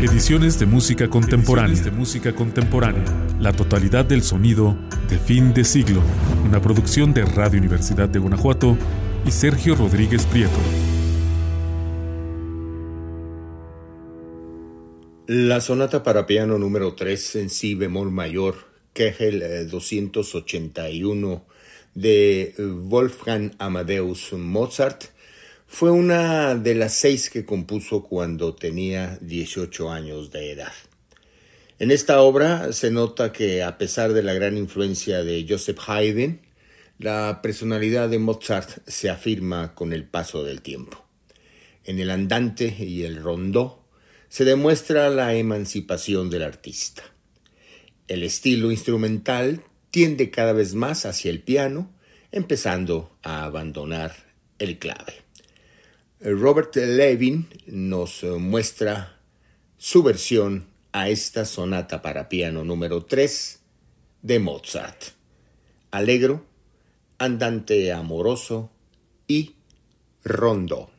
Ediciones de música contemporánea. de música contemporánea. La totalidad del sonido de fin de siglo. Una producción de Radio Universidad de Guanajuato y Sergio Rodríguez Prieto. La sonata para piano número 3 en si bemol mayor, Kegel 281 eh, de Wolfgang Amadeus Mozart, fue una de las seis que compuso cuando tenía 18 años de edad. En esta obra se nota que a pesar de la gran influencia de Joseph Haydn, la personalidad de Mozart se afirma con el paso del tiempo. En el andante y el rondó se demuestra la emancipación del artista. El estilo instrumental tiende cada vez más hacia el piano, empezando a abandonar el clave. Robert Levin nos muestra su versión a esta sonata para piano número 3 de Mozart. Alegro, andante amoroso y rondo.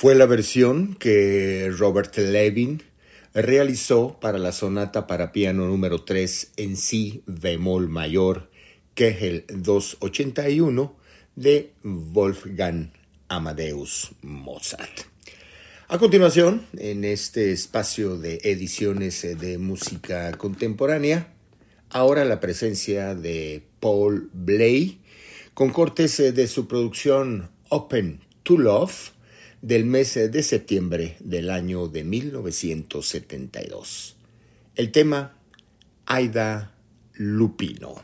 Fue la versión que Robert Levin realizó para la sonata para piano número 3 en si bemol mayor, que el 281 de Wolfgang Amadeus Mozart. A continuación, en este espacio de ediciones de música contemporánea, ahora la presencia de Paul Bley, con cortes de su producción Open to Love, del mes de septiembre del año de 1972. El tema Aida Lupino.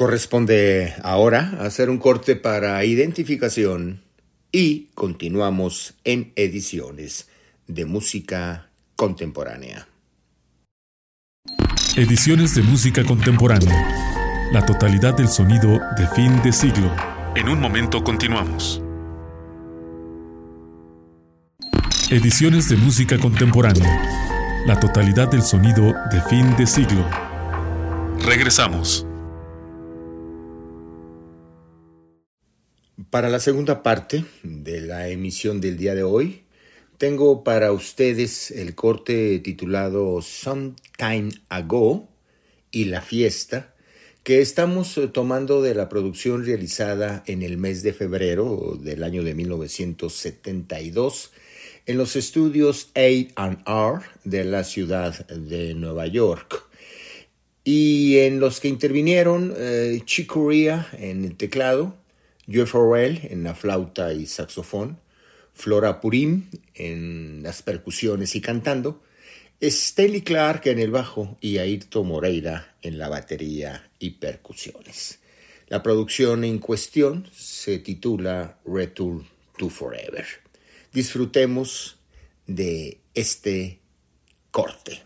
Corresponde ahora hacer un corte para identificación y continuamos en ediciones de música contemporánea. Ediciones de música contemporánea. La totalidad del sonido de fin de siglo. En un momento continuamos. Ediciones de música contemporánea. La totalidad del sonido de fin de siglo. Regresamos. Para la segunda parte de la emisión del día de hoy, tengo para ustedes el corte titulado Some Time Ago y la fiesta que estamos eh, tomando de la producción realizada en el mes de febrero del año de 1972 en los estudios A&R de la ciudad de Nueva York. Y en los que intervinieron eh, Chick Corea en el teclado, Joe Farrell en la flauta y saxofón, Flora Purim en las percusiones y cantando, Stelly Clark en el bajo y Ayrton Moreira en la batería y percusiones. La producción en cuestión se titula Return to Forever. Disfrutemos de este corte.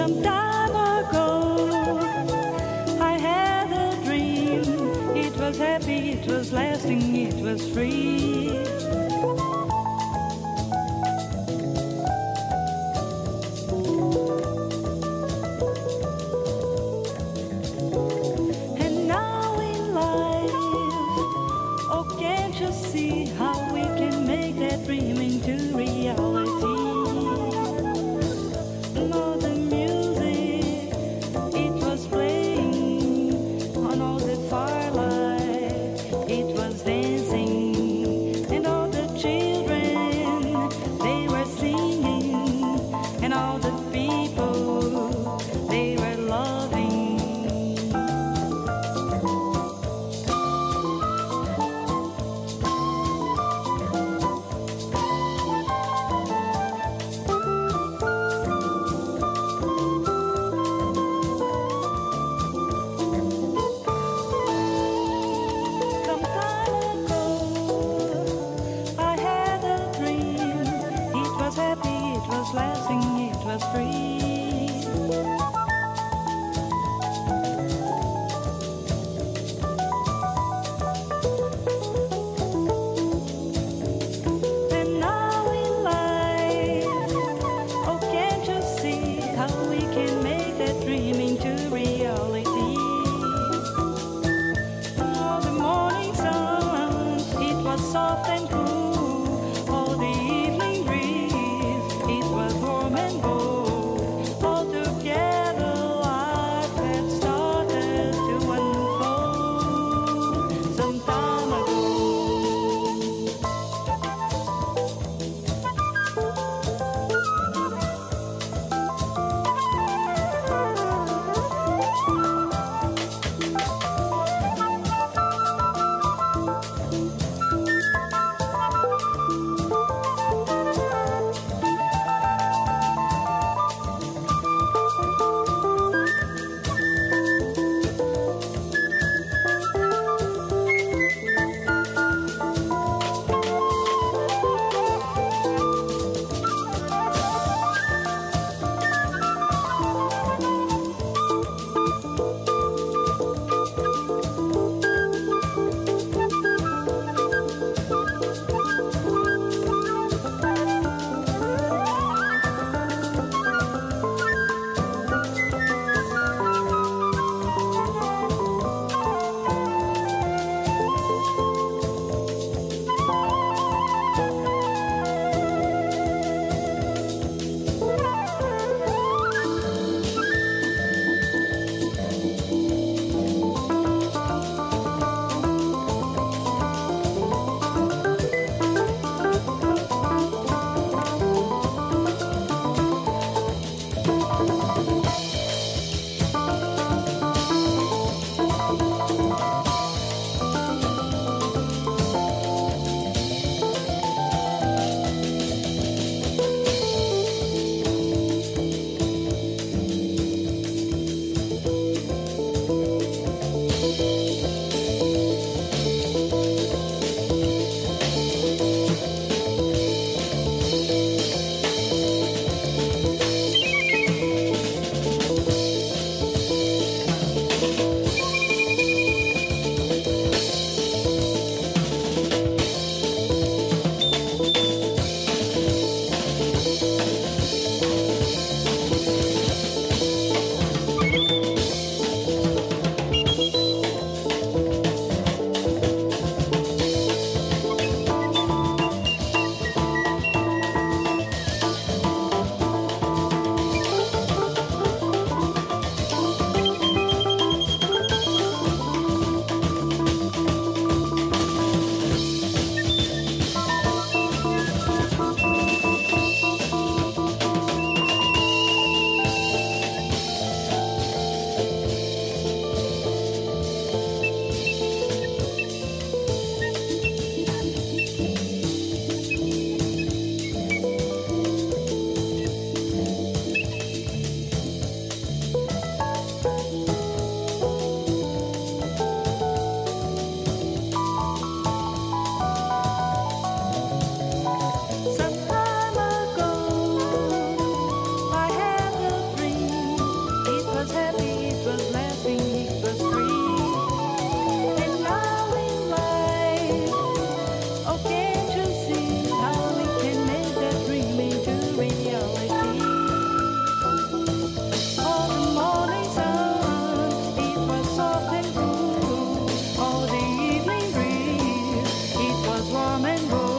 Some time ago, I had a dream. It was happy, it was lasting, it was free. come and.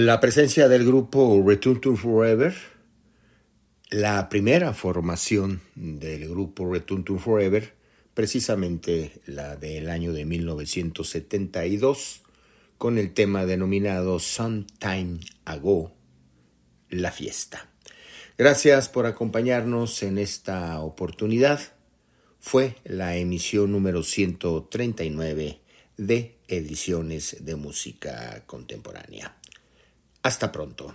La presencia del grupo Return to Forever, la primera formación del grupo Return to Forever, precisamente la del año de 1972, con el tema denominado Sometime Ago, la fiesta. Gracias por acompañarnos en esta oportunidad. Fue la emisión número 139 de Ediciones de Música Contemporánea. Hasta pronto.